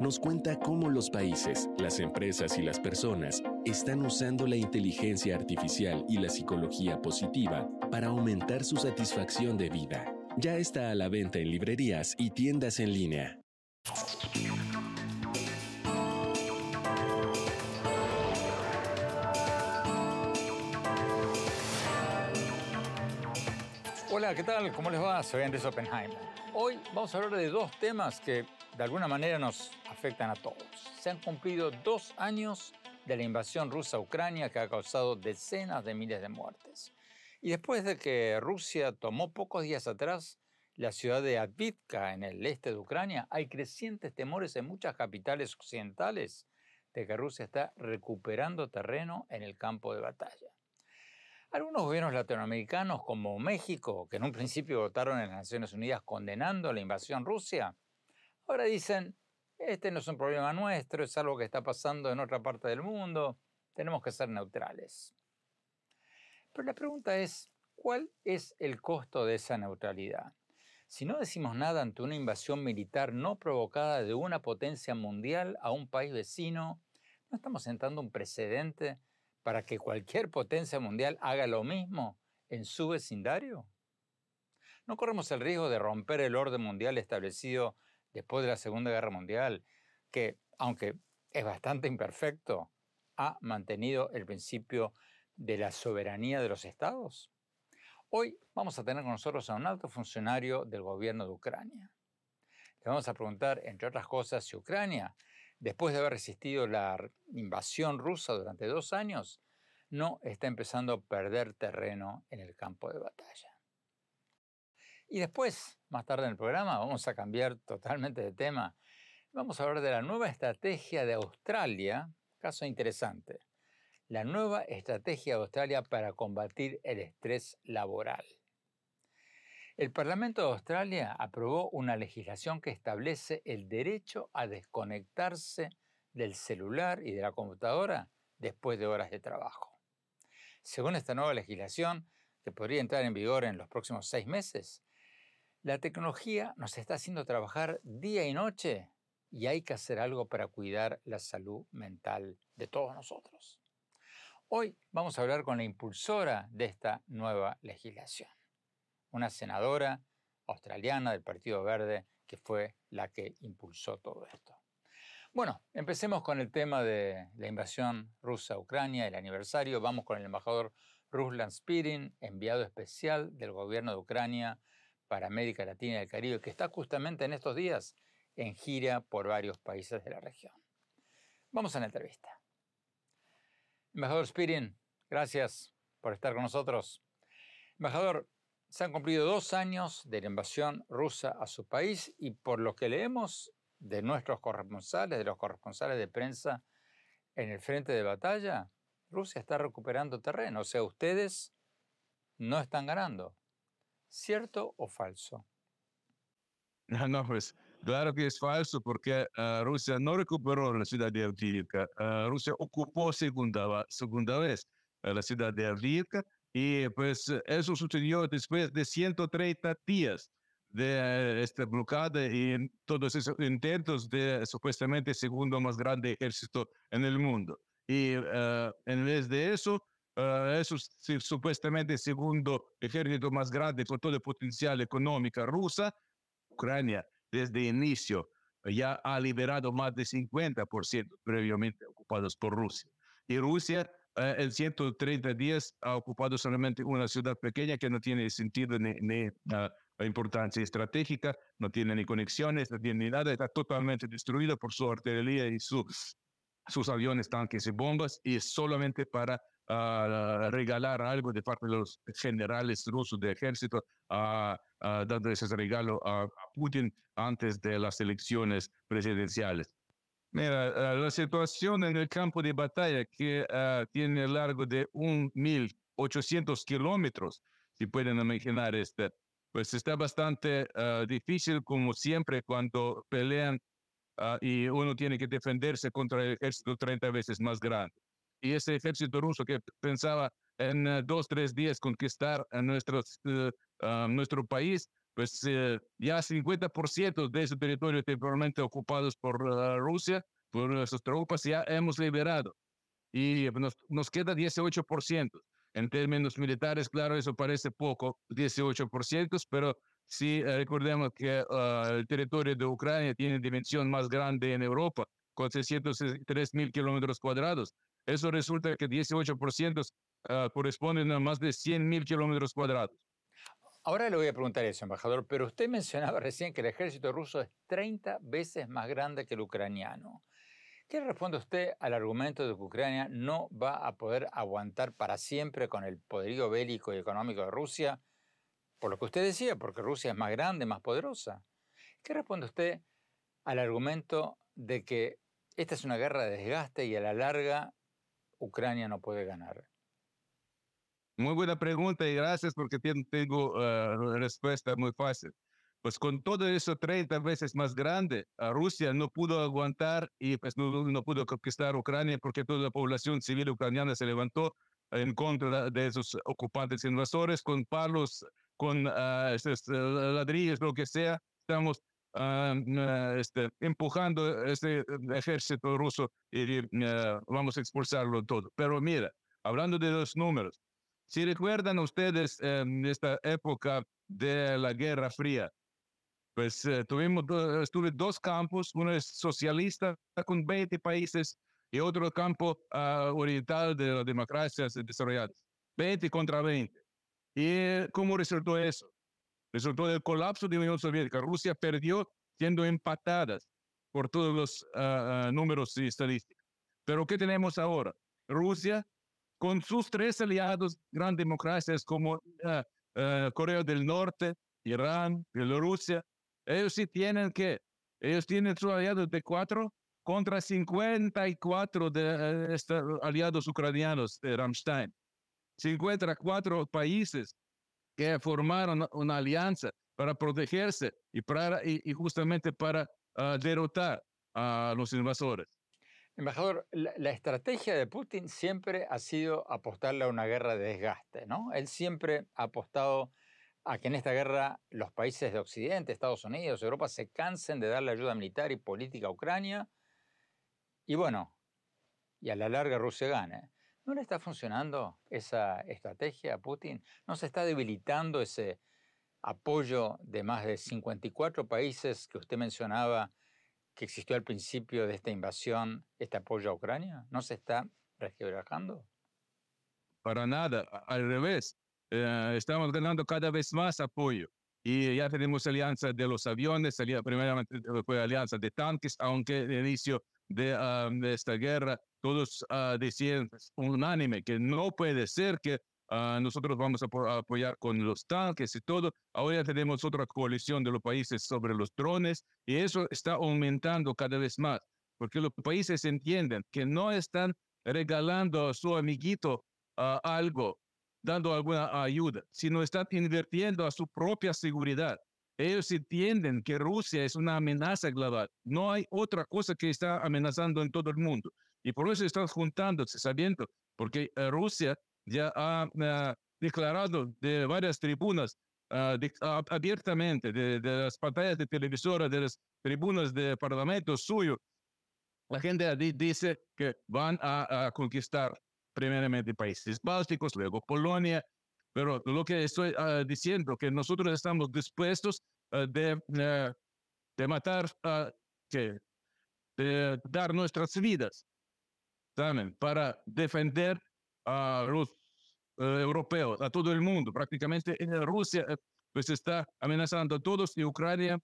nos cuenta cómo los países, las empresas y las personas están usando la inteligencia artificial y la psicología positiva para aumentar su satisfacción de vida. Ya está a la venta en librerías y tiendas en línea. ¿Qué tal? ¿Cómo les va? Soy Andrés Oppenheimer. Hoy vamos a hablar de dos temas que de alguna manera nos afectan a todos. Se han cumplido dos años de la invasión rusa a Ucrania que ha causado decenas de miles de muertes. Y después de que Rusia tomó pocos días atrás la ciudad de Avdiivka en el este de Ucrania, hay crecientes temores en muchas capitales occidentales de que Rusia está recuperando terreno en el campo de batalla. Algunos gobiernos latinoamericanos, como México, que en un principio votaron en las Naciones Unidas condenando la invasión rusa, ahora dicen, este no es un problema nuestro, es algo que está pasando en otra parte del mundo, tenemos que ser neutrales. Pero la pregunta es, ¿cuál es el costo de esa neutralidad? Si no decimos nada ante una invasión militar no provocada de una potencia mundial a un país vecino, ¿no estamos sentando un precedente para que cualquier potencia mundial haga lo mismo en su vecindario? ¿No corremos el riesgo de romper el orden mundial establecido después de la Segunda Guerra Mundial, que, aunque es bastante imperfecto, ha mantenido el principio de la soberanía de los estados? Hoy vamos a tener con nosotros a un alto funcionario del gobierno de Ucrania. Le vamos a preguntar, entre otras cosas, si Ucrania después de haber resistido la invasión rusa durante dos años, no está empezando a perder terreno en el campo de batalla. Y después, más tarde en el programa, vamos a cambiar totalmente de tema. Vamos a hablar de la nueva estrategia de Australia, caso interesante. La nueva estrategia de Australia para combatir el estrés laboral. El Parlamento de Australia aprobó una legislación que establece el derecho a desconectarse del celular y de la computadora después de horas de trabajo. Según esta nueva legislación, que podría entrar en vigor en los próximos seis meses, la tecnología nos está haciendo trabajar día y noche y hay que hacer algo para cuidar la salud mental de todos nosotros. Hoy vamos a hablar con la impulsora de esta nueva legislación una senadora australiana del Partido Verde que fue la que impulsó todo esto. Bueno, empecemos con el tema de la invasión rusa a Ucrania, el aniversario. Vamos con el embajador Ruslan Spirin, enviado especial del gobierno de Ucrania para América Latina y el Caribe, que está justamente en estos días en gira por varios países de la región. Vamos a la entrevista. Embajador Spirin, Gracias por estar con nosotros. Embajador, se han cumplido dos años de la invasión rusa a su país y por lo que leemos de nuestros corresponsales, de los corresponsales de prensa en el frente de batalla, Rusia está recuperando terreno. O sea, ustedes no están ganando. ¿Cierto o falso? No, pues claro que es falso porque uh, Rusia no recuperó la ciudad de Avdiivka. Uh, Rusia ocupó segunda, segunda vez uh, la ciudad de Avdiivka y pues eso sucedió después de 130 días de esta bloquada y todos esos intentos de supuestamente segundo más grande ejército en el mundo. Y en vez de eso, eso supuestamente segundo ejército más grande con todo el potencial económico rusa, Ucrania desde inicio ya ha liberado más de 50% previamente ocupados por Rusia. Y Rusia eh, en 130 días ha ocupado solamente una ciudad pequeña que no tiene sentido ni, ni uh, importancia estratégica, no tiene ni conexiones, no tiene ni nada, está totalmente destruida por su artillería y su, sus aviones, tanques y bombas, y es solamente para uh, regalar algo de parte de los generales rusos de ejército, uh, dando ese regalo a Putin antes de las elecciones presidenciales. Mira, la situación en el campo de batalla que uh, tiene largo de 1.800 kilómetros, si pueden imaginar este, pues está bastante uh, difícil como siempre cuando pelean uh, y uno tiene que defenderse contra el ejército 30 veces más grande. Y ese ejército ruso que pensaba en dos, tres días conquistar a nuestros, nuestro país, pues uh, ya 50% de ese territorio temporalmente ocupados por uh, Rusia, por nuestras tropas, ya hemos liberado. Y nos, nos queda 18%. En términos militares, claro, eso parece poco, 18%, pero si uh, recordemos que el territorio de Ucrania tiene dimensión más grande en Europa, con 603 mil kilómetros cuadrados, eso resulta que 18% corresponden a más de 100 mil kilómetros cuadrados. Ahora le voy a preguntar eso, embajador, pero usted mencionaba recién que el ejército ruso es 30 veces más grande que el ucraniano. ¿Qué responde usted al argumento de que Ucrania no va a poder aguantar para siempre con el poderío bélico y económico de Rusia? Por lo que usted decía, porque Rusia es más grande, más poderosa. ¿Qué responde usted al argumento de que esta es una guerra de desgaste y a la larga Ucrania no puede ganar? Muy buena pregunta y gracias porque tengo uh, respuesta muy fácil. Pues con todo eso 30 veces más grande, Rusia no pudo aguantar y pues no, no, pudo conquistar Ucrania porque toda la población civil ucraniana se levantó en contra de esos ocupantes invasores con palos, con uh, uh, ladrillos, lo que sea. Estamos este, empujando ese ejército ruso y vamos a expulsarlo todo. Pero mira, hablando de los números, si recuerdan ustedes esta época de la Guerra Fría, pues eh, tuvimos estuve dos campos, uno es socialista con 20 países y otro campo uh, oriental de las democracias desarrolladas, 20 contra 20. ¿Y cómo resultó eso? Resultó el colapso de la Unión Soviética. Rusia perdió siendo empatadas por todos los uh, uh, números y estadísticas. Pero ¿qué tenemos ahora? Rusia con sus tres aliados, grandes democracias como uh, uh, Corea del Norte, Irán, Bielorrusia, ellos sí tienen que, ellos tienen sus aliados de cuatro contra 54 de uh, estos aliados ucranianos de Ramstein. 54 países que formaron una alianza para protegerse y, justamente para derrotar a los invasores. Embajador, la, estrategia de Putin siempre ha sido apostarle a una guerra de desgaste, ¿no? Él siempre ha apostado a que en esta guerra los países de Occidente, Estados Unidos, Europa, se cansen de darle ayuda militar y política a Ucrania y bueno, y a la larga Rusia gane. ¿No le está funcionando esa estrategia a Putin? ¿No se está debilitando ese apoyo de más de 54 países que usted mencionaba que existió al principio de esta invasión, este apoyo a Ucrania? ¿No se está resquebrajando? Para nada, al revés. Eh, estamos ganando cada vez más apoyo. Y ya tenemos alianza de los aviones, primeramente fue alianza de tanques, aunque el inicio de, um, de esta guerra todos uh, decían unánime que no puede ser que uh, nosotros vamos a, a, apoyar con los tanques y todo. Ahora tenemos otra coalición de los países sobre los drones y eso está aumentando cada vez más, porque los países entienden que no están regalando a su amiguito uh, algo, dando alguna ayuda, sino están invirtiendo a su propia seguridad. Ellos entienden que Rusia es una amenaza global. No hay otra cosa que está amenazando en todo el mundo. Y por eso están juntándose, sabiendo, porque uh, Rusia ya ha declarado de varias tribunas de, abiertamente, de, de, las pantallas de televisora, de las tribunas de parlamento suyo, la gente dice que van a, a conquistar primeramente países bálticos, luego Polonia, pero lo que estoy uh, diciendo, que nosotros estamos dispuestos uh, de, uh, de, matar, que, de dar nuestras vidas también para defender a los europeos, a todo el mundo. Prácticamente en Rusia pues está amenazando a todos y Ucrania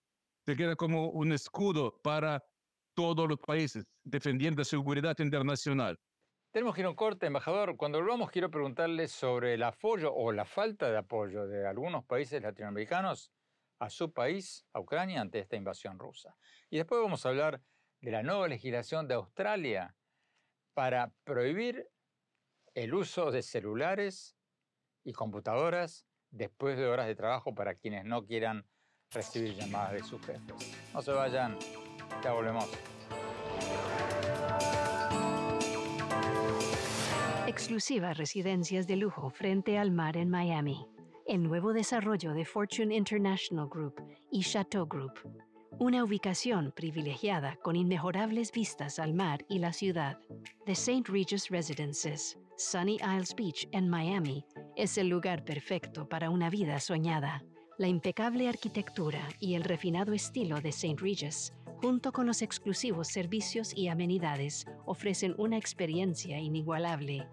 se queda como un escudo para todos los países, defendiendo la seguridad internacional. Tenemos que ir a un corte, embajador. Cuando volvamos quiero preguntarle sobre el apoyo o la falta de apoyo de algunos países latinoamericanos a su país, a Ucrania, ante esta invasión rusa. Y después vamos a hablar de la nueva legislación de Australia para prohibir el uso de celulares y computadoras después de horas de trabajo para quienes no quieran recibir llamadas de sus jefes. No se vayan, ya volvemos. Exclusivas residencias de lujo frente al mar en Miami. El nuevo desarrollo de Fortune International Group y Chateau Group. Una ubicación privilegiada con inmejorables vistas al mar y la ciudad. The St. Regis Residences, Sunny Isles Beach en Miami, es el lugar perfecto para una vida soñada. La impecable arquitectura y el refinado estilo de St. Regis junto con los exclusivos servicios y amenidades, ofrecen una experiencia inigualable.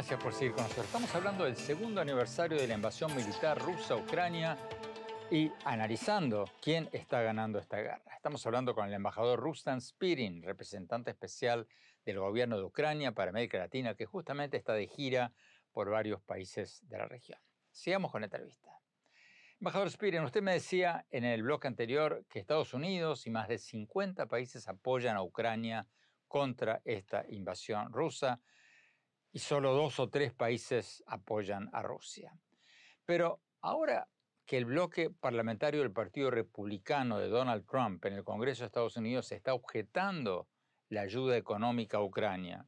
Gracias por seguir con nosotros. Estamos hablando del segundo aniversario de la invasión militar rusa a Ucrania y analizando quién está ganando esta guerra. Estamos hablando con el embajador Rustan Spirin, representante especial del gobierno de Ucrania para América Latina, que justamente está de gira por varios países de la región. Sigamos con la entrevista. Embajador Spirin, usted me decía en el bloque anterior que Estados Unidos y más de 50 países apoyan a Ucrania contra esta invasión rusa y solo dos o tres países apoyan a Rusia. Pero ahora que el bloque parlamentario del Partido Republicano de Donald Trump en el Congreso de Estados Unidos está objetando la ayuda económica a Ucrania.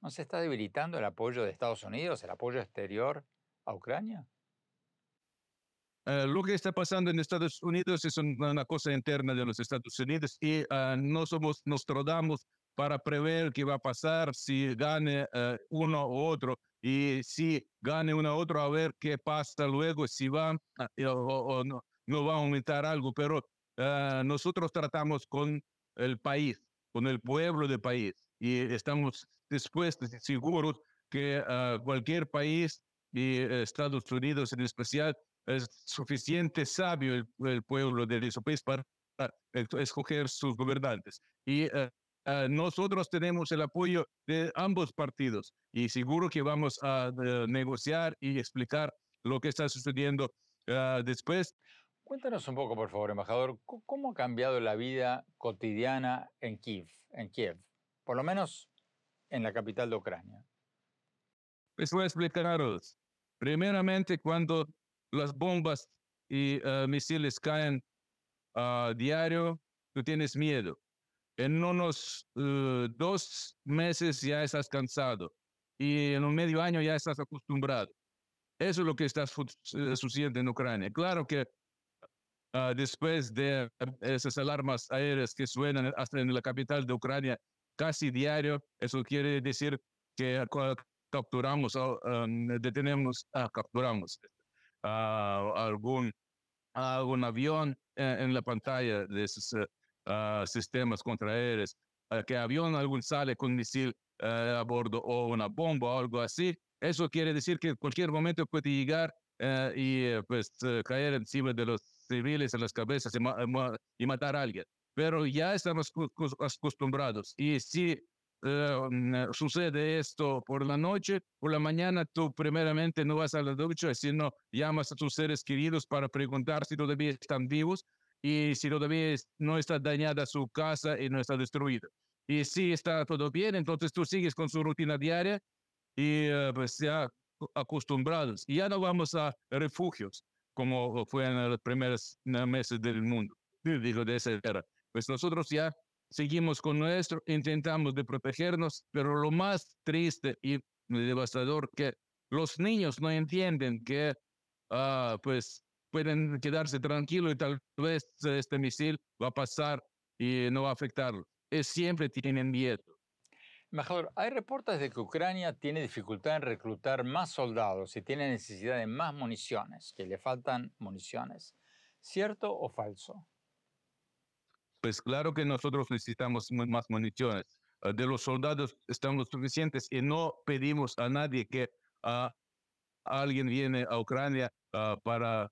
¿No se está debilitando el apoyo de Estados Unidos, el apoyo exterior a Ucrania? Uh, lo que está pasando en Estados Unidos es una cosa interna de los Estados Unidos y uh, no somos Nostradamus para prever qué va a pasar si gane uh, uno u otro y si gane uno u otro a ver qué pasa luego, si va o, o no, no, va a aumentar algo, pero nosotros tratamos con el país con el pueblo del país y estamos dispuestos y seguros que uh, cualquier país y Estados Unidos en especial es suficiente sabio el, el pueblo de ese país para escoger sus gobernantes. Y uh, nosotros tenemos el apoyo de ambos partidos y seguro que vamos a negociar y explicar lo que está sucediendo después. Cuéntanos un poco, por favor, embajador, ¿cómo ha cambiado la vida cotidiana en Kiev, en Kiev, por lo menos en la capital de Ucrania? Pues voy a explicaros. Primeramente, cuando las bombas y uh, misiles caen a uh, diario, tú tienes miedo. En unos uh, dos meses ya estás cansado y en un medio año ya estás acostumbrado. Eso es lo que está sucediendo en Ucrania. Claro que uh, después de esas alarmas aéreas que suenan hasta en la capital de Ucrania casi diario, eso quiere decir que capturamos, um, detenemos, uh, capturamos uh, algún, algún avión en, en, la pantalla de esos sistemas contraaéreos, que avión algún sale con misil a bordo o una bomba o algo así, eso quiere decir que en cualquier momento puede llegar eh, y eh, pues caer encima de los civiles en las cabezas y, matar a alguien. Pero ya estamos acostumbrados y si mm, sucede esto por la noche, por la mañana tú primeramente no vas a la ducha, sino llamas a tus seres queridos para preguntar si todavía están vivos y si todavía no está dañada su casa y no está destruida. Y si está todo bien, entonces tú sigues con su rutina diaria y eh, pues ya acostumbrados. Y ya no vamos a refugios como fue en los primeros meses del mundo, digo, de esa era. Pues nosotros ya seguimos con nuestro, intentamos de protegernos, pero lo más triste y devastador que los niños no entienden que uh, pues pueden quedarse tranquilos y tal vez este misil va a pasar y no va a afectarlos. Es, siempre tienen miedo. Embajador, hay reportes de que Ucrania tiene dificultad en reclutar más soldados y tiene necesidad de más municiones, que le faltan municiones. ¿Cierto o falso? Pues claro que nosotros necesitamos más municiones. Ah, de los soldados estamos suficientes y no pedimos a nadie que uh, alguien viene a Ucrania uh, para,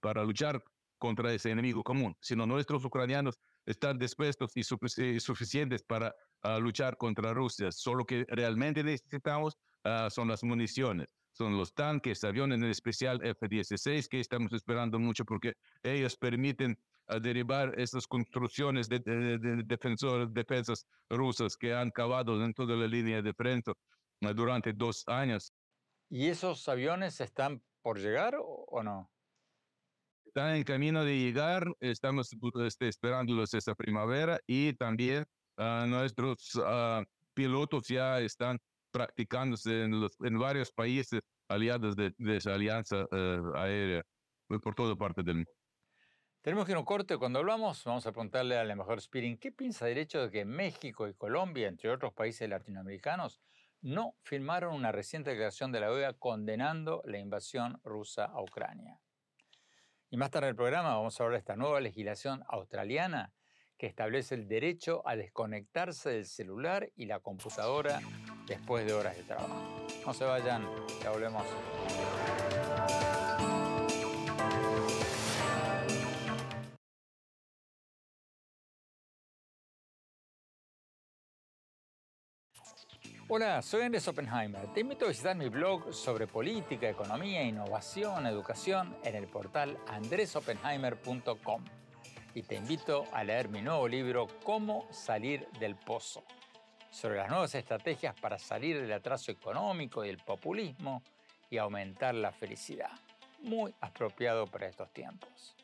para luchar contra ese enemigo común, sino nuestros ucranianos están dispuestos y, suficientes para a luchar contra Rusia. Solo que realmente necesitamos son las municiones, son los tanques, aviones, en especial F-16, que estamos esperando mucho porque ellos permiten ah, derribar estas construcciones de, defensores, defensas rusas que han cavado dentro de la línea de frente durante dos años. ¿Y esos aviones están por llegar o no? Están en camino de llegar, estamos este, esperándolos esta primavera y también Ah, nuestros uh, pilotos ya están practicándose en, los, en varios países aliados de, de esa alianza uh, aérea por toda parte del mundo. Tenemos que ir a un corte. Cuando hablamos, vamos a preguntarle al embajador Spirin qué piensa del hecho de que México y Colombia, entre otros países latinoamericanos, no firmaron una reciente declaración de la OEA condenando la invasión rusa a Ucrania. Y más tarde en el programa vamos a hablar de esta nueva legislación australiana que establece el derecho a desconectarse del celular y la computadora después de horas de trabajo. No se vayan, ya volvemos. Hola, soy Andrés Oppenheimer. Te invito a visitar mi blog sobre política, economía, innovación, educación en el portal andresoppenheimer.com y te invito a leer mi nuevo libro Cómo salir del pozo, sobre las nuevas estrategias para salir del atraso económico y el populismo y aumentar la felicidad. Muy apropiado para estos tiempos.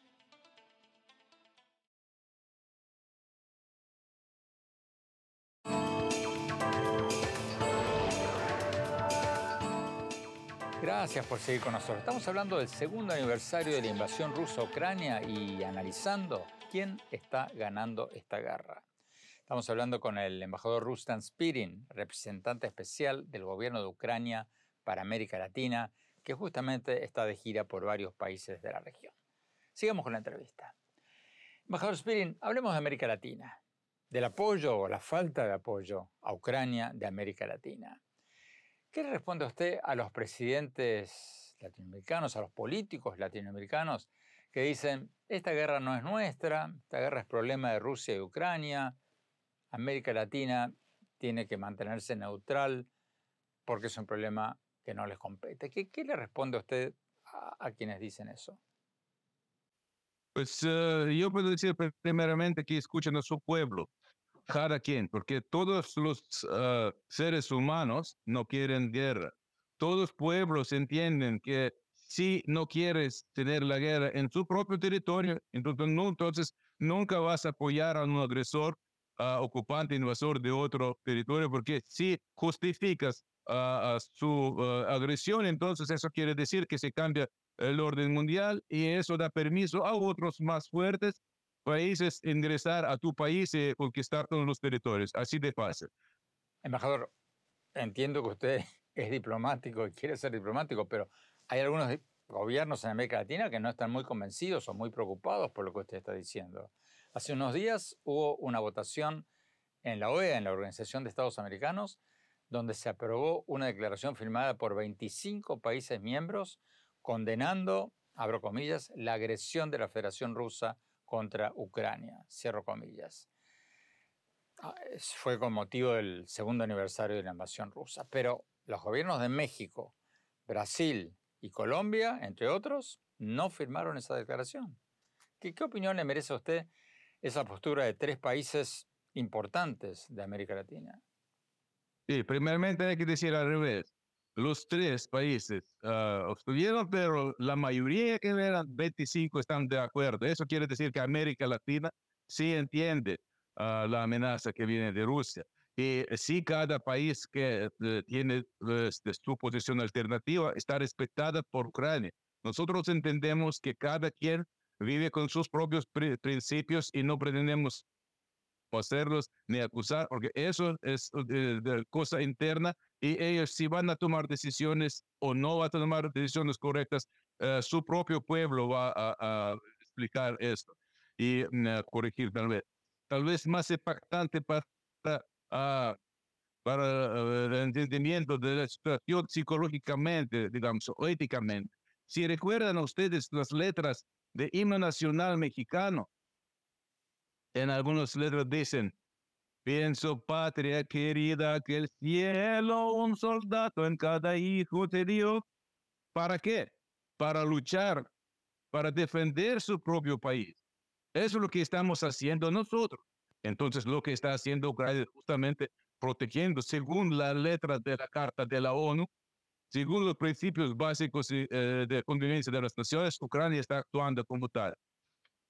Gracias por seguir con nosotros. Estamos hablando del segundo aniversario de la invasión rusa a Ucrania y analizando quién está ganando esta guerra. Estamos hablando con el embajador Rustan Spirin, representante especial del gobierno de Ucrania para América Latina, que justamente está de gira por varios países de la región. Sigamos con la entrevista. Embajador Spirin, hablemos de América Latina, del apoyo o la falta de apoyo a Ucrania de América Latina. ¿Qué le responde usted a los presidentes latinoamericanos, a los políticos latinoamericanos que dicen, esta guerra no es nuestra, esta guerra es problema de Rusia y Ucrania, América Latina tiene que mantenerse neutral porque es un problema que no les compete. ¿Qué, le responde usted a, quienes dicen eso? Pues eh, yo puedo decir primeramente que escuchen a su pueblo, cada quien, porque todos los ah, seres humanos no quieren guerra. Todos los pueblos entienden que si no quieres tener la guerra en su propio territorio, entonces, nunca vas a apoyar a un agresor, ocupante, invasor de otro territorio, porque si justificas su agresión, entonces eso quiere decir que se cambia el orden mundial y eso da permiso a otros más fuertes países ingresar a tu país y conquistar todos los territorios. Así de fácil. Embajador, entiendo que usted es diplomático y quiere ser diplomático, pero hay algunos gobiernos en América Latina que no están muy convencidos o muy preocupados por lo que usted está diciendo. Hace unos días hubo una votación en la OEA, en la Organización de Estados Americanos, donde se aprobó una declaración firmada por 25 países miembros condenando, abro comillas, la agresión de la Federación Rusa contra Ucrania, cierro comillas. Ah, fue con motivo del segundo aniversario de la invasión rusa. Pero los gobiernos de México, Brasil y Colombia, entre otros, no firmaron esa declaración. ¿Qué, qué opinión le merece a usted esa postura de tres países importantes de América Latina? Sí, primeramente hay que decir al revés. Los tres países uh, pero la mayoría que eran 25 están de acuerdo. Eso quiere decir que América Latina sí entiende uh, la amenaza que viene de Rusia. Y sí, cada país que uh, tiene este, su posición alternativa está respetada por Ucrania. Nosotros entendemos que cada quien vive con sus propios principios y no pretendemos hacerlos ni acusar, porque eso es de, de cosa interna y ellos si van a tomar decisiones o no van a tomar decisiones correctas, uh, su propio pueblo va a, a explicar esto y uh, corregir tal vez. Tal vez más impactante para, uh, para el entendimiento de la situación psicológicamente, digamos, o éticamente. Si recuerdan ustedes las letras de himno nacional mexicano, en algunas letras dicen, pienso patria querida que el cielo un soldado en cada hijo te dio. ¿Para qué? Para luchar, para defender su propio país. Eso es lo que estamos haciendo nosotros. Entonces, lo que está haciendo Ucrania es justamente protegiendo, según la letra de la Carta de la ONU, según los principios básicos eh, de convivencia de las naciones, Ucrania está actuando como tal.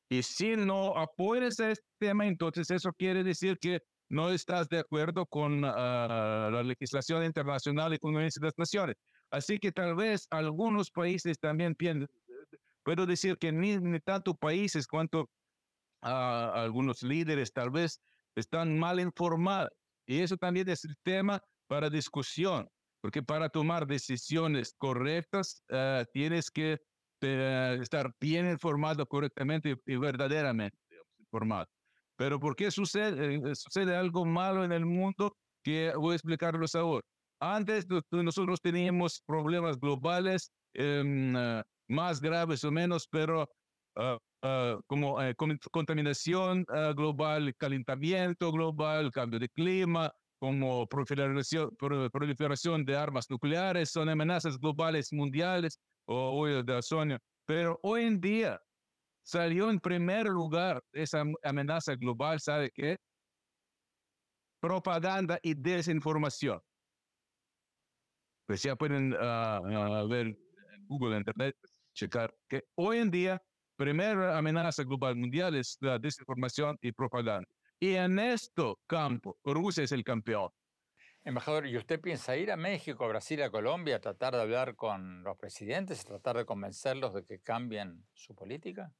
Y si no apoyas este tema, entonces eso quiere decir que no estás de acuerdo con ah, la legislación internacional y con las naciones. Así que tal vez algunos países también piensan, puedo decir que ni, ni tanto países cuanto uh, algunos líderes tal vez están mal informados. Y eso también es el tema para discusión, porque para tomar decisiones correctas uh, tienes que eh, estar bien informado correctamente y, verdaderamente informado. Pero ¿por qué sucede, eh, sucede algo malo en el mundo? Que voy a explicarlo ahora. Antes nosotros teníamos problemas globales eh, más graves o menos, pero ah, ah, como contaminación ah, global, calentamiento global, cambio de clima, como proliferación, proliferación de armas nucleares, son amenazas globales mundiales o de Sonia, pero hoy en día salió en primer lugar esa amenaza global, ¿sabe qué? Propaganda y desinformación. Pues ya pueden uh, ver en Google, Internet, checar que hoy en día, primera amenaza global mundial es la desinformación y propaganda. Y en este campo, Rusia es el campeón. Embajador, ¿y usted piensa ir a México, a Brasil, a Colombia, a tratar de hablar con los presidentes, a tratar de convencerlos de que cambien su política?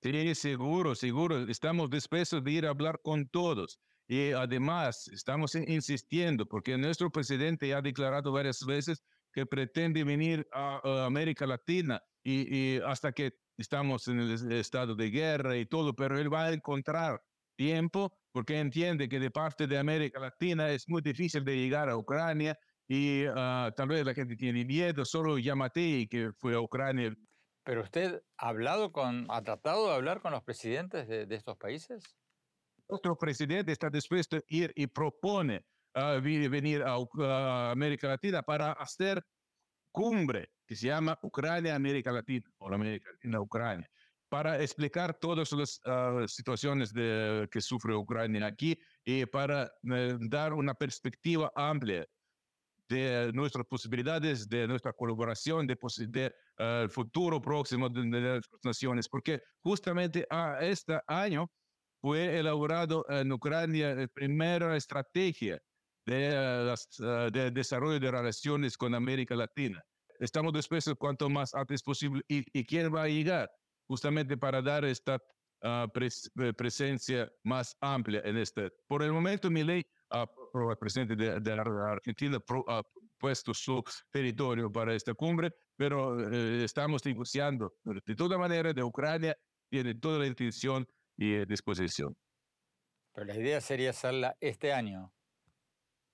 Sí, seguro, seguro. Estamos dispuestos de ir a hablar con todos. Y además, estamos insistiendo, porque nuestro presidente ha declarado varias veces que pretende venir a, América Latina y, y hasta que estamos en el estado de guerra y todo, pero él va a encontrar tiempo porque entiende que de parte de América Latina es muy difícil de llegar a Ucrania y uh, tal vez la gente tiene miedo, solo Yamatei que fue a Ucrania. ¿Pero usted ha hablado con, ha tratado de hablar con los presidentes de, de estos países? Nuestro presidente está dispuesto a ir y propone uh, venir a, a América Latina para hacer cumbre que se llama Ucrania-América Latina o América Latina-Ucrania para explicar todas las uh, situaciones de, que sufre Ucrania aquí y para uh, dar una perspectiva amplia de nuestras posibilidades, de nuestra colaboración, de, de uh, el futuro próximo de, de, las naciones, porque justamente a este año fue elaborado en Ucrania la primera estrategia de, las, de desarrollo de relaciones con América Latina. Estamos dispuestos cuanto más antes posible y, y quién va a llegar justamente para dar esta uh, pres eh, presencia más amplia en este. Por el momento, mi ley, uh, el presidente de, de Argentina, ha puesto su territorio para esta cumbre, pero uh, estamos negociando de toda manera de Ucrania, tiene toda la intención y disposición. Pero la idea sería hacerla este año.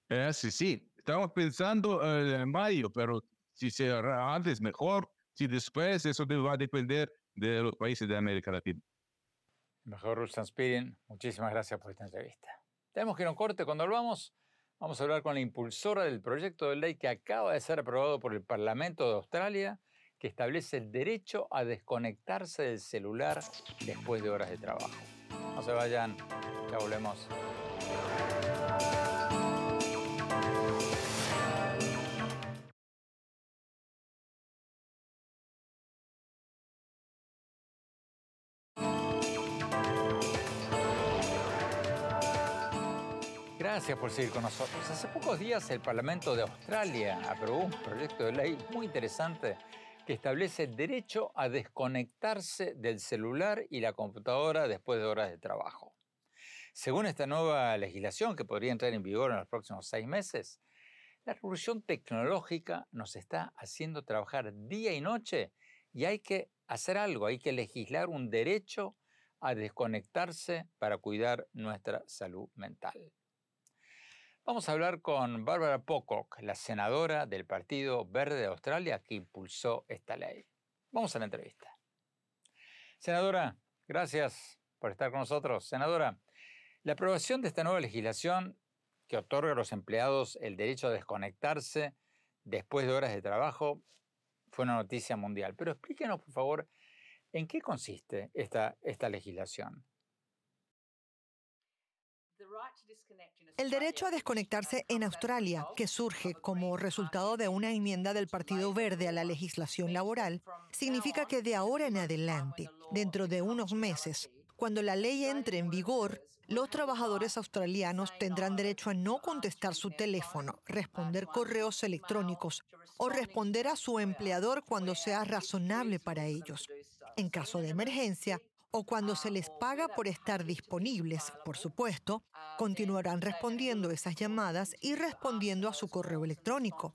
Eh, sí, sí, estamos pensando eh, en mayo, pero si será antes, mejor. Si después, eso va a depender de los países de América Latina. Mejor Ruslan Spirin, muchísimas gracias por esta entrevista. Tenemos que ir a un corte. Cuando volvamos, vamos a hablar con la impulsora del proyecto de ley que acaba de ser aprobado por el Parlamento de Australia, que establece el derecho a desconectarse del celular después de horas de trabajo. No se vayan, ya volvemos. Gracias por seguir con nosotros. Hace pocos días el Parlamento de Australia aprobó un proyecto de ley muy interesante que establece el derecho a desconectarse del celular y la computadora después de horas de trabajo. Según esta nueva legislación que podría entrar en vigor en los próximos seis meses, la revolución tecnológica nos está haciendo trabajar día y noche y hay que hacer algo, hay que legislar un derecho a desconectarse para cuidar nuestra salud mental. Vamos a hablar con Bárbara Pocock, la senadora del Partido Verde de Australia que impulsó esta ley. Vamos a la entrevista. Senadora, gracias por estar con nosotros. Senadora, la aprobación de esta nueva legislación que otorga a los empleados el derecho a desconectarse después de horas de trabajo fue una noticia mundial. Pero explíquenos, por favor, en qué consiste esta, esta legislación. El derecho a desconectarse en Australia, que surge como resultado de una enmienda del Partido Verde a la legislación laboral, significa que de ahora en adelante, dentro de unos meses, cuando la ley entre en vigor, los trabajadores australianos tendrán derecho a no contestar su teléfono, responder correos electrónicos o responder a su empleador cuando sea razonable para ellos. En caso de emergencia, o cuando se les paga por estar disponibles, por supuesto, continuarán respondiendo esas llamadas y respondiendo a su correo electrónico.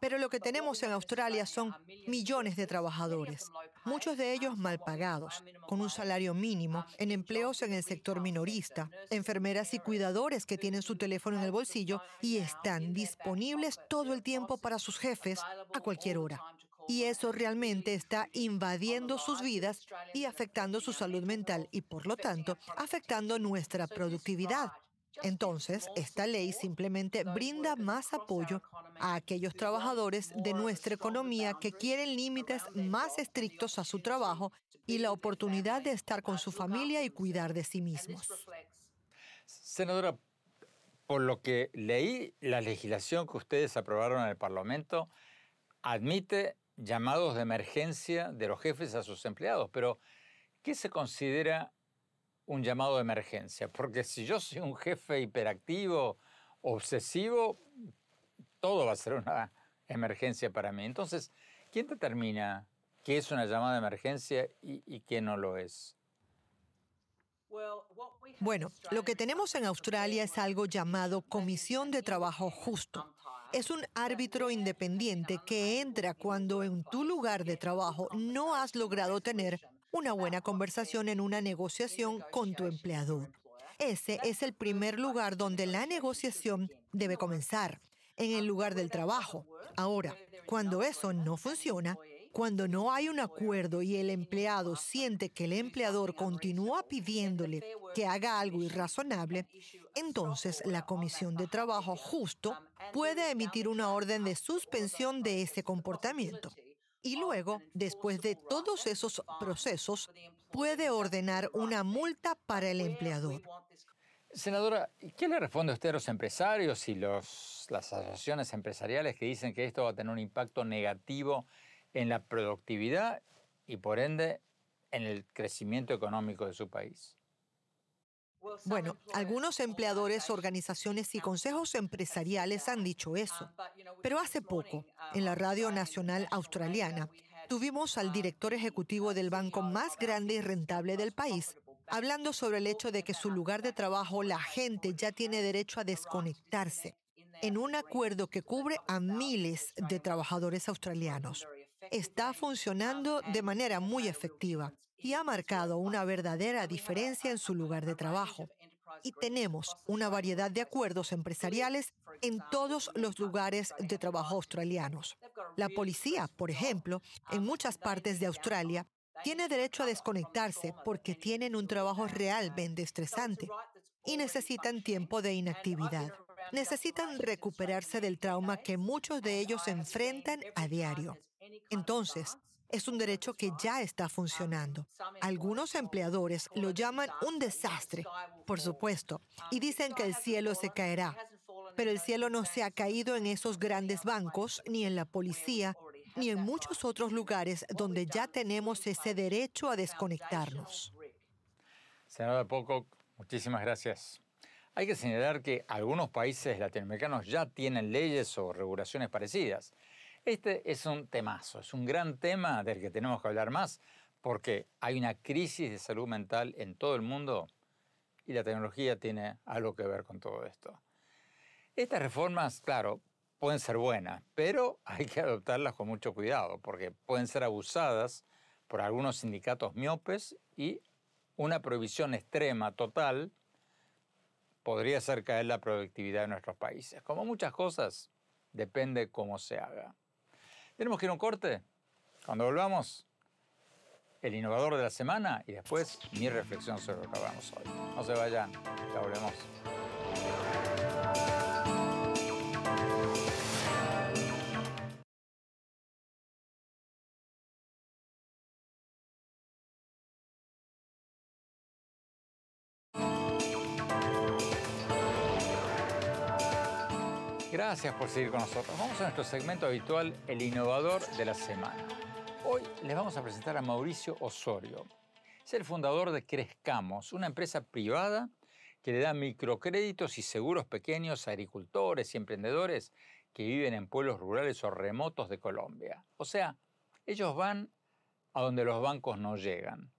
Pero lo que tenemos en Australia son millones de trabajadores, muchos de ellos mal pagados, con un salario mínimo, en empleos en el sector minorista, enfermeras y cuidadores que tienen su teléfono en el bolsillo y están disponibles todo el tiempo para sus jefes a cualquier hora y eso realmente está invadiendo sus vidas y afectando su salud mental y por lo tanto afectando nuestra productividad. Entonces, esta ley simplemente brinda más apoyo a aquellos trabajadores de nuestra economía que quieren límites más estrictos a su trabajo y la oportunidad de estar con su familia y cuidar de sí mismos. Senadora, por lo que leí, la legislación que ustedes aprobaron en el Parlamento admite llamados de emergencia de los jefes a sus empleados, pero ¿qué se considera un llamado de emergencia? Porque si yo soy un jefe hiperactivo, obsesivo, todo va a ser una emergencia para mí. Entonces, ¿quién determina qué es una llamada de emergencia y, y qué no lo es? Bueno, lo que tenemos en Australia es algo llamado Comisión de Trabajo Justo. Es un árbitro independiente que entra cuando en tu lugar de trabajo no has logrado tener una buena conversación en una negociación con tu empleador. Ese es el primer lugar donde la negociación debe comenzar, en el lugar del trabajo. Ahora, cuando eso no funciona, cuando no hay un acuerdo y el empleado siente que el empleador continúa pidiéndole que haga algo irrazonable, entonces la Comisión de Trabajo Justo puede emitir una orden de suspensión de ese comportamiento. Y luego, después de todos esos procesos, puede ordenar una multa para el empleador. Senadora, ¿qué le responde usted a los empresarios y los, las asociaciones empresariales que dicen que esto va a tener un impacto negativo en la productividad y por ende en el crecimiento económico de su país. Bueno, algunos empleadores, organizaciones y consejos empresariales han dicho eso. Pero hace poco, en la Radio Nacional Australiana, tuvimos al director ejecutivo del banco más grande y rentable del país, hablando sobre el hecho de que su lugar de trabajo la gente ya tiene derecho a desconectarse, en un acuerdo que cubre a miles de trabajadores australianos está funcionando de manera muy efectiva y ha marcado una verdadera diferencia en su lugar de trabajo. y tenemos una variedad de acuerdos empresariales en todos los lugares de trabajo australianos. La policía, por ejemplo, en muchas partes de Australia, tiene derecho a desconectarse porque tienen un trabajo realmente estresante y necesitan tiempo de inactividad. Necesitan recuperarse del trauma que muchos de ellos enfrentan a diario. Entonces, es un derecho que ya está funcionando. Algunos empleadores lo llaman un desastre, por supuesto, y dicen que el cielo se caerá. Pero el cielo no se ha caído en esos grandes bancos, ni en la policía, ni en muchos otros lugares donde ya tenemos ese derecho a desconectarnos. Senador Poco, muchísimas gracias. Hay que señalar que algunos países latinoamericanos ya tienen leyes o regulaciones parecidas. Este es un temazo, es un gran tema del que tenemos que hablar más, porque hay una crisis de salud mental en todo el mundo y la tecnología tiene algo que ver con todo esto. Estas reformas, claro, pueden ser buenas, pero hay que adoptarlas con mucho cuidado, porque pueden ser abusadas por algunos sindicatos miopes y una prohibición extrema, total, podría hacer caer la productividad de nuestros países. Como muchas cosas, depende cómo se haga. Tenemos que ir a un corte. Cuando volvamos, el innovador de la semana y después mi reflexión sobre lo que hablamos hoy. No se vayan, ya volvemos. Gracias por seguir con nosotros. Vamos a nuestro segmento habitual, el innovador de la semana. Hoy les vamos a presentar a Mauricio Osorio. Es el fundador de Crezcamos, una empresa privada que le da microcréditos y seguros pequeños a agricultores y emprendedores que viven en pueblos rurales o remotos de Colombia. O sea, ellos van a donde los bancos no llegan.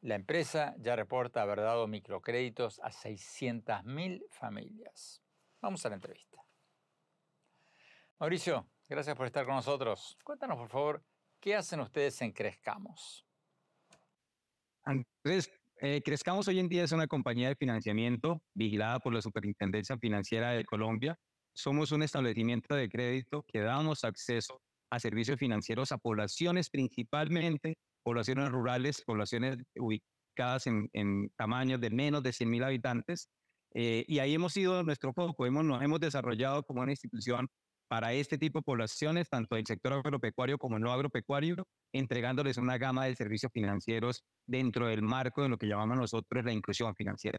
La empresa ya reporta haber dado microcréditos a 600.000 familias. Vamos a la entrevista. Mauricio, gracias por estar con nosotros. Cuéntanos, por favor, ¿qué hacen ustedes en Crezcamos? Andrés, eh, Crezcamos hoy en día es una compañía de financiamiento vigilada por la Superintendencia Financiera de Colombia. Somos un establecimiento de crédito que damos acceso a servicios financieros a poblaciones, principalmente poblaciones rurales, poblaciones ubicadas en, en tamaños de menos de 100.000 habitantes, eh, y ahí hemos sido nuestro foco, hemos, nos hemos desarrollado como una institución para este tipo de poblaciones, tanto el sector agropecuario como no agropecuario, entregándoles una gama de servicios financieros dentro del marco de lo que llamamos nosotros la inclusión financiera.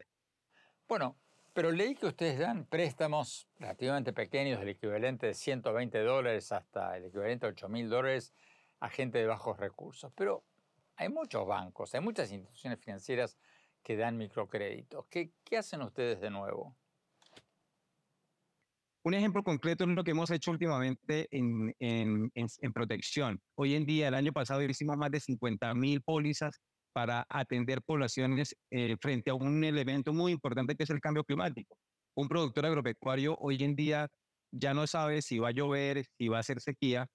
Bueno, pero leí que ustedes dan préstamos relativamente pequeños, del equivalente de 120 dólares hasta el equivalente a 8 mil dólares a gente de bajos recursos. Pero hay muchos bancos, hay muchas instituciones financieras que dan microcréditos. ¿Qué, ¿Qué, hacen ustedes de nuevo? Un ejemplo concreto es lo que hemos hecho últimamente en, en, en, protección. Hoy en día, el año pasado, hicimos más de 50 mil pólizas para atender poblaciones eh, frente a un elemento muy importante que es el cambio climático. Un productor agropecuario hoy en día ya no sabe si va a llover, si va a ser sequía,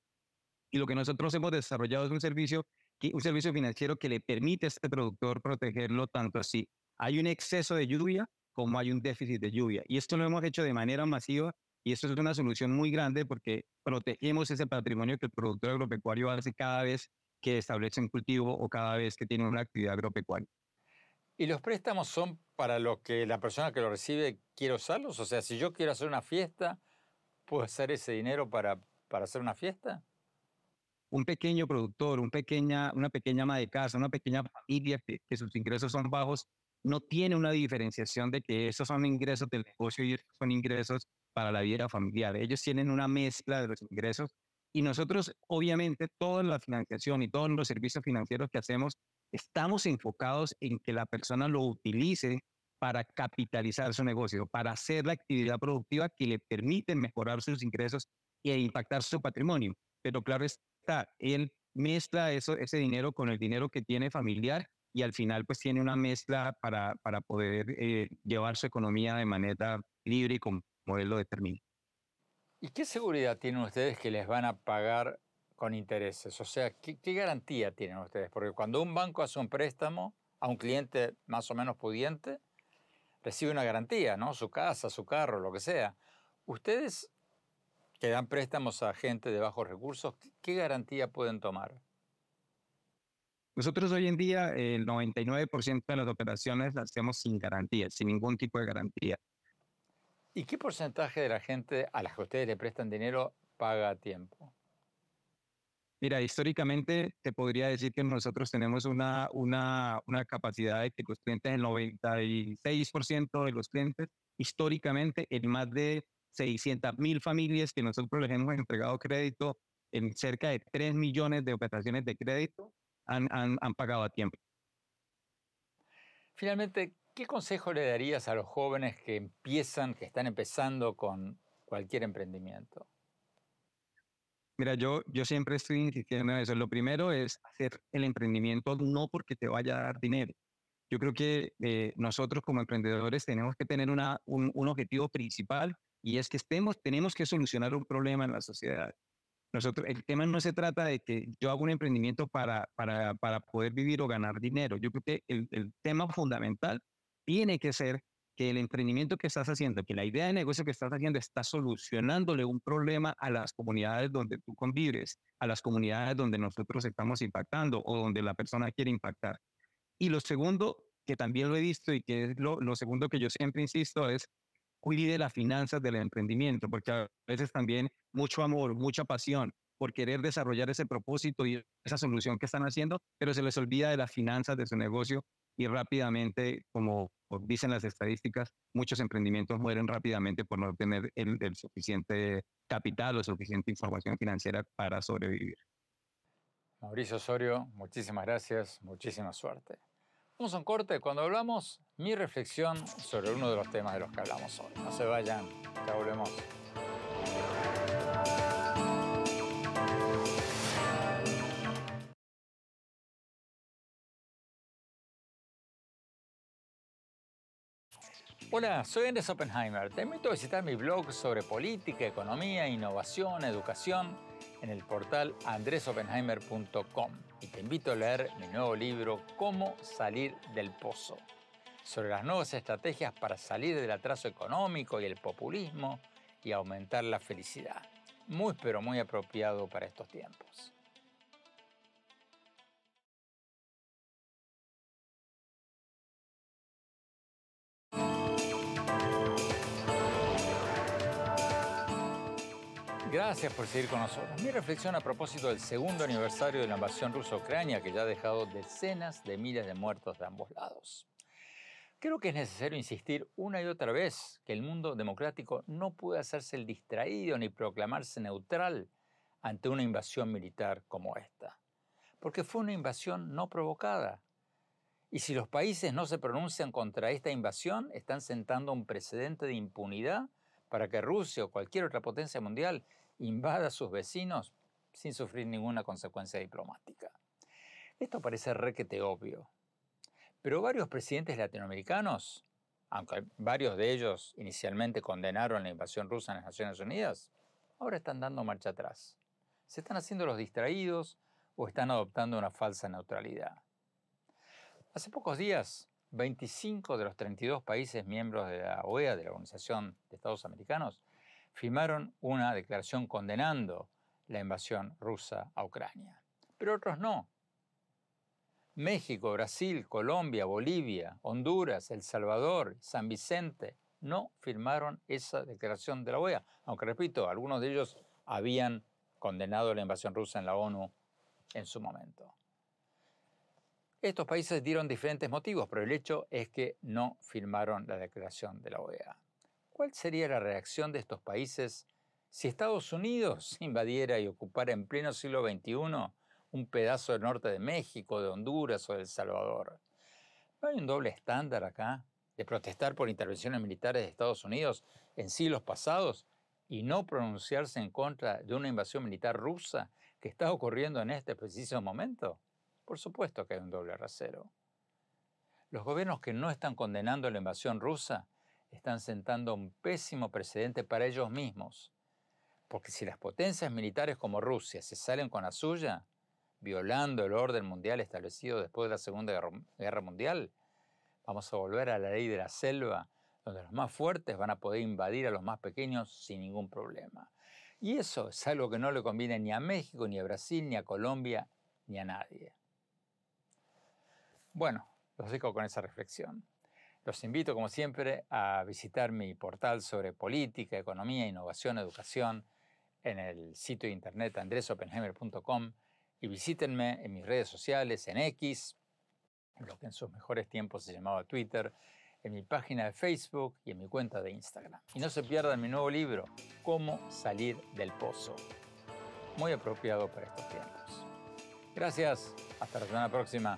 y lo que nosotros hemos desarrollado es un servicio un servicio financiero que le permite a este productor protegerlo tanto así. Hay un exceso de lluvia como hay un déficit de lluvia. Y esto lo hemos hecho de manera masiva y esto es una solución muy grande porque protegemos ese patrimonio que el productor agropecuario hace cada vez que establece un cultivo o cada vez que tiene una actividad agropecuaria. ¿Y los préstamos son para lo que la persona que lo recibe quiere usarlos? O sea, si yo quiero hacer una fiesta, ¿puedo hacer ese dinero para, para hacer una fiesta? un pequeño productor, un pequeña, una pequeña ama de casa, una pequeña familia que, sus ingresos son bajos, no tiene una diferenciación de que esos son ingresos del negocio y esos son ingresos para la vida familiar. Ellos tienen una mezcla de los ingresos y nosotros, obviamente, toda la financiación y todos los servicios financieros que hacemos, estamos enfocados en que la persona lo utilice para capitalizar su negocio, para hacer la actividad productiva que le permite mejorar sus ingresos e impactar su patrimonio. Pero claro es él mezcla eso, ese dinero con el dinero que tiene familiar y al final pues tiene una mezcla para, para poder eh, llevar su economía de manera libre y como él lo determina. ¿Y qué seguridad tienen ustedes que les van a pagar con intereses? O sea, ¿qué, ¿qué, garantía tienen ustedes? Porque cuando un banco hace un préstamo a un cliente más o menos pudiente, recibe una garantía, ¿no? Su casa, su carro, lo que sea. Ustedes que dan préstamos a gente de bajos recursos, ¿qué garantía pueden tomar? Nosotros hoy en día el 99% de las operaciones las hacemos sin garantía, sin ningún tipo de garantía. ¿Y qué porcentaje de la gente a la que ustedes le prestan dinero paga a tiempo? Mira, históricamente te podría decir que nosotros tenemos una, una, una capacidad de que los clientes, el 96% de los clientes, históricamente, en más de 600 mil familias que nosotros les hemos entregado crédito, en cerca de 3 millones de operaciones de crédito, han, han, han pagado a tiempo. Finalmente, ¿qué consejo le darías a los jóvenes que empiezan, que están empezando con cualquier emprendimiento? Mira, yo, yo siempre estoy insistiendo en eso. Lo primero es hacer el emprendimiento no porque te vaya a dar dinero. Yo creo que eh, nosotros como emprendedores tenemos que tener una, un, un, objetivo principal y es que estemos, tenemos que solucionar un problema en la sociedad. Nosotros, el tema no se trata de que yo haga un emprendimiento para, para, para poder vivir o ganar dinero. Yo creo que el, el tema fundamental tiene que ser que el emprendimiento que estás haciendo, que la idea de negocio que estás haciendo está solucionándole un problema a las comunidades donde tú convives, a las comunidades donde nosotros estamos impactando o donde la persona quiere impactar. Y lo segundo, que también lo he visto y que es lo, lo segundo que yo siempre insisto, es cuide las finanzas del emprendimiento, porque a veces también mucho amor, mucha pasión por querer desarrollar ese propósito y esa solución que están haciendo, pero se les olvida de las finanzas de su negocio y rápidamente, como dicen las estadísticas, muchos emprendimientos mueren rápidamente por no tener el, el suficiente capital o suficiente información financiera para sobrevivir. Mauricio Osorio, muchísimas gracias, muchísima suerte. Vamos a un corte cuando hablamos mi reflexión sobre uno de los temas de los que hablamos hoy. No se vayan, ya volvemos. Hola, soy Andrés Oppenheimer. Te invito a visitar mi blog sobre política, economía, innovación, educación en el portal andresoppenheimer.com y te invito a leer mi nuevo libro Cómo salir del pozo, sobre las nuevas estrategias para salir del atraso económico y el populismo y aumentar la felicidad. Muy pero muy apropiado para estos tiempos. Gracias por seguir con nosotros. Mi reflexión a propósito del segundo aniversario de la invasión rusa a Ucrania, que ya ha dejado decenas de miles de muertos de ambos lados. Creo que es necesario insistir una y otra vez que el mundo democrático no puede hacerse el distraído ni proclamarse neutral ante una invasión militar como esta, porque fue una invasión no provocada. Y si los países no se pronuncian contra esta invasión, están sentando un precedente de impunidad para que Rusia o cualquier otra potencia mundial invada a sus vecinos sin sufrir ninguna consecuencia diplomática. Esto parece requete obvio. Pero varios presidentes latinoamericanos, aunque varios de ellos inicialmente condenaron la invasión rusa en las Naciones Unidas, ahora están dando marcha atrás. Se están haciendo los distraídos o están adoptando una falsa neutralidad. Hace pocos días, 25 de los 32 países miembros de la OEA, de la Organización de Estados Americanos, firmaron una declaración condenando la invasión rusa a Ucrania. Pero otros no. México, Brasil, Colombia, Bolivia, Honduras, El Salvador, San Vicente no firmaron esa declaración de la OEA, aunque repito, algunos de ellos habían condenado la invasión rusa en la ONU en su momento. Estos países dieron diferentes motivos, pero el hecho es que no firmaron la declaración de la OEA. ¿Cuál sería la reacción de estos países si Estados Unidos invadiera y ocupara en pleno siglo XXI un pedazo del norte de México, de Honduras o de El Salvador? ¿No hay un doble estándar acá de protestar por intervenciones militares de Estados Unidos en siglos pasados y no pronunciarse en contra de una invasión militar rusa que está ocurriendo en este preciso momento? Por supuesto que hay un doble rasero. Los gobiernos que no están condenando la invasión rusa están sentando un pésimo precedente para ellos mismos. Porque si las potencias militares como Rusia se salen con la suya, violando el orden mundial establecido después de la Segunda Guerra Mundial, Vamos a volver a la ley de la selva, donde los más fuertes van a poder invadir a los más pequeños sin ningún problema. Y eso es algo que no le conviene ni a México, ni a Brasil, ni a Colombia, ni a nadie. Bueno, los dejo con esa reflexión. Los invito, como siempre, a visitar mi portal sobre política, economía, innovación, educación en el sitio de internet andresopenheimer.com y visítenme en mis redes sociales, en X, lo que en sus mejores tiempos se llamaba Twitter, en mi página de Facebook y en mi cuenta de Instagram. Y no se pierdan mi nuevo libro, Cómo salir del pozo. Muy apropiado para estos tiempos. Gracias, hasta la semana próxima.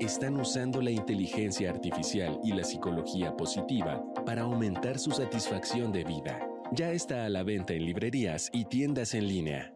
están usando la inteligencia artificial y la psicología positiva para aumentar su satisfacción de vida. Ya está a la venta en librerías y tiendas en línea.